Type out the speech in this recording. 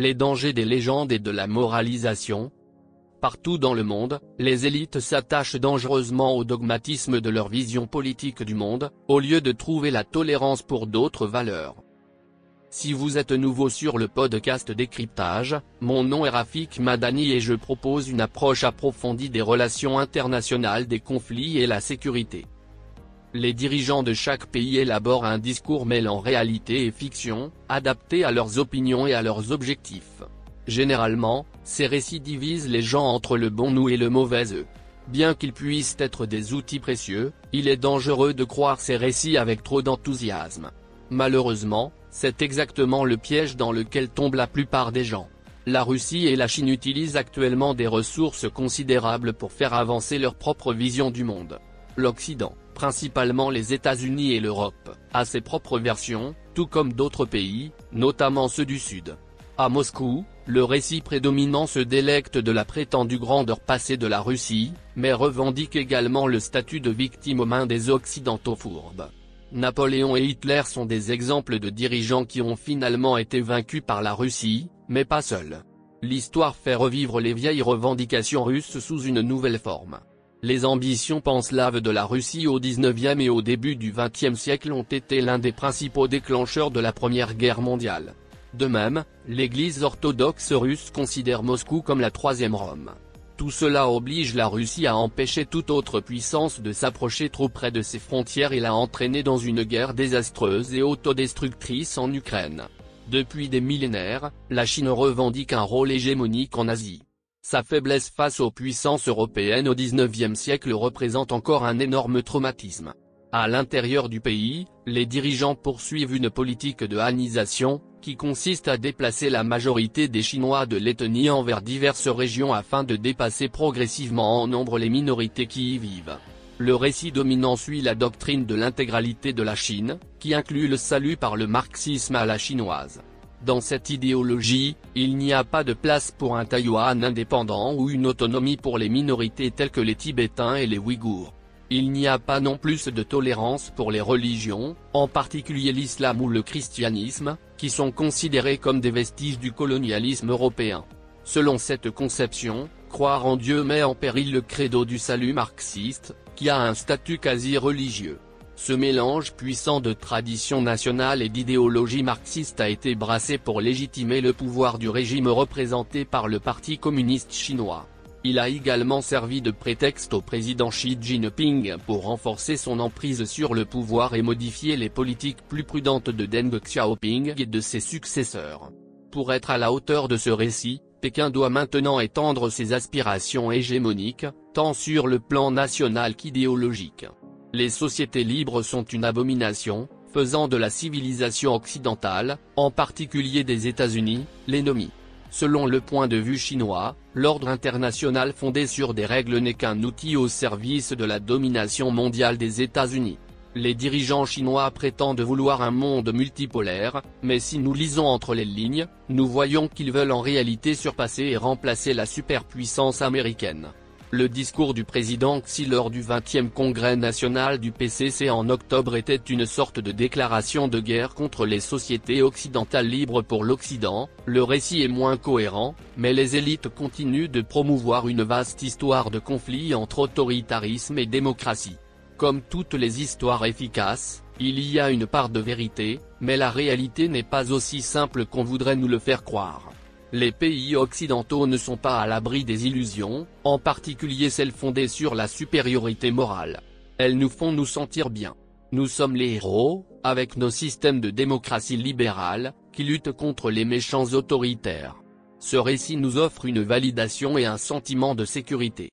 les dangers des légendes et de la moralisation. Partout dans le monde, les élites s'attachent dangereusement au dogmatisme de leur vision politique du monde, au lieu de trouver la tolérance pour d'autres valeurs. Si vous êtes nouveau sur le podcast Décryptage, mon nom est Rafik Madani et je propose une approche approfondie des relations internationales des conflits et la sécurité. Les dirigeants de chaque pays élaborent un discours mêlant réalité et fiction, adapté à leurs opinions et à leurs objectifs. Généralement, ces récits divisent les gens entre le bon nous et le mauvais eux. Bien qu'ils puissent être des outils précieux, il est dangereux de croire ces récits avec trop d'enthousiasme. Malheureusement, c'est exactement le piège dans lequel tombent la plupart des gens. La Russie et la Chine utilisent actuellement des ressources considérables pour faire avancer leur propre vision du monde. L'Occident, principalement les États-Unis et l'Europe, a ses propres versions, tout comme d'autres pays, notamment ceux du Sud. À Moscou, le récit prédominant se délecte de la prétendue grandeur passée de la Russie, mais revendique également le statut de victime aux mains des Occidentaux fourbes. Napoléon et Hitler sont des exemples de dirigeants qui ont finalement été vaincus par la Russie, mais pas seuls. L'histoire fait revivre les vieilles revendications russes sous une nouvelle forme. Les ambitions panslaves de la Russie au XIXe et au début du XXe siècle ont été l'un des principaux déclencheurs de la Première Guerre mondiale. De même, l'Église orthodoxe russe considère Moscou comme la troisième Rome. Tout cela oblige la Russie à empêcher toute autre puissance de s'approcher trop près de ses frontières et l'a entraîné dans une guerre désastreuse et autodestructrice en Ukraine. Depuis des millénaires, la Chine revendique un rôle hégémonique en Asie. Sa faiblesse face aux puissances européennes au XIXe siècle représente encore un énorme traumatisme. À l'intérieur du pays, les dirigeants poursuivent une politique de hanisation, qui consiste à déplacer la majorité des Chinois de Lettonie envers diverses régions afin de dépasser progressivement en nombre les minorités qui y vivent. Le récit dominant suit la doctrine de l'intégralité de la Chine, qui inclut le salut par le marxisme à la chinoise. Dans cette idéologie, il n'y a pas de place pour un Taïwan indépendant ou une autonomie pour les minorités telles que les Tibétains et les Ouïghours. Il n'y a pas non plus de tolérance pour les religions, en particulier l'islam ou le christianisme, qui sont considérés comme des vestiges du colonialisme européen. Selon cette conception, croire en Dieu met en péril le credo du salut marxiste, qui a un statut quasi religieux. Ce mélange puissant de tradition nationale et d'idéologie marxiste a été brassé pour légitimer le pouvoir du régime représenté par le Parti communiste chinois. Il a également servi de prétexte au président Xi Jinping pour renforcer son emprise sur le pouvoir et modifier les politiques plus prudentes de Deng Xiaoping et de ses successeurs. Pour être à la hauteur de ce récit, Pékin doit maintenant étendre ses aspirations hégémoniques, tant sur le plan national qu'idéologique. Les sociétés libres sont une abomination, faisant de la civilisation occidentale, en particulier des États-Unis, l'ennemi. Selon le point de vue chinois, l'ordre international fondé sur des règles n'est qu'un outil au service de la domination mondiale des États-Unis. Les dirigeants chinois prétendent vouloir un monde multipolaire, mais si nous lisons entre les lignes, nous voyons qu'ils veulent en réalité surpasser et remplacer la superpuissance américaine. Le discours du président Xi lors du 20e congrès national du PCC en octobre était une sorte de déclaration de guerre contre les sociétés occidentales libres pour l'Occident, le récit est moins cohérent, mais les élites continuent de promouvoir une vaste histoire de conflit entre autoritarisme et démocratie. Comme toutes les histoires efficaces, il y a une part de vérité, mais la réalité n'est pas aussi simple qu'on voudrait nous le faire croire. Les pays occidentaux ne sont pas à l'abri des illusions, en particulier celles fondées sur la supériorité morale. Elles nous font nous sentir bien. Nous sommes les héros, avec nos systèmes de démocratie libérale, qui luttent contre les méchants autoritaires. Ce récit nous offre une validation et un sentiment de sécurité.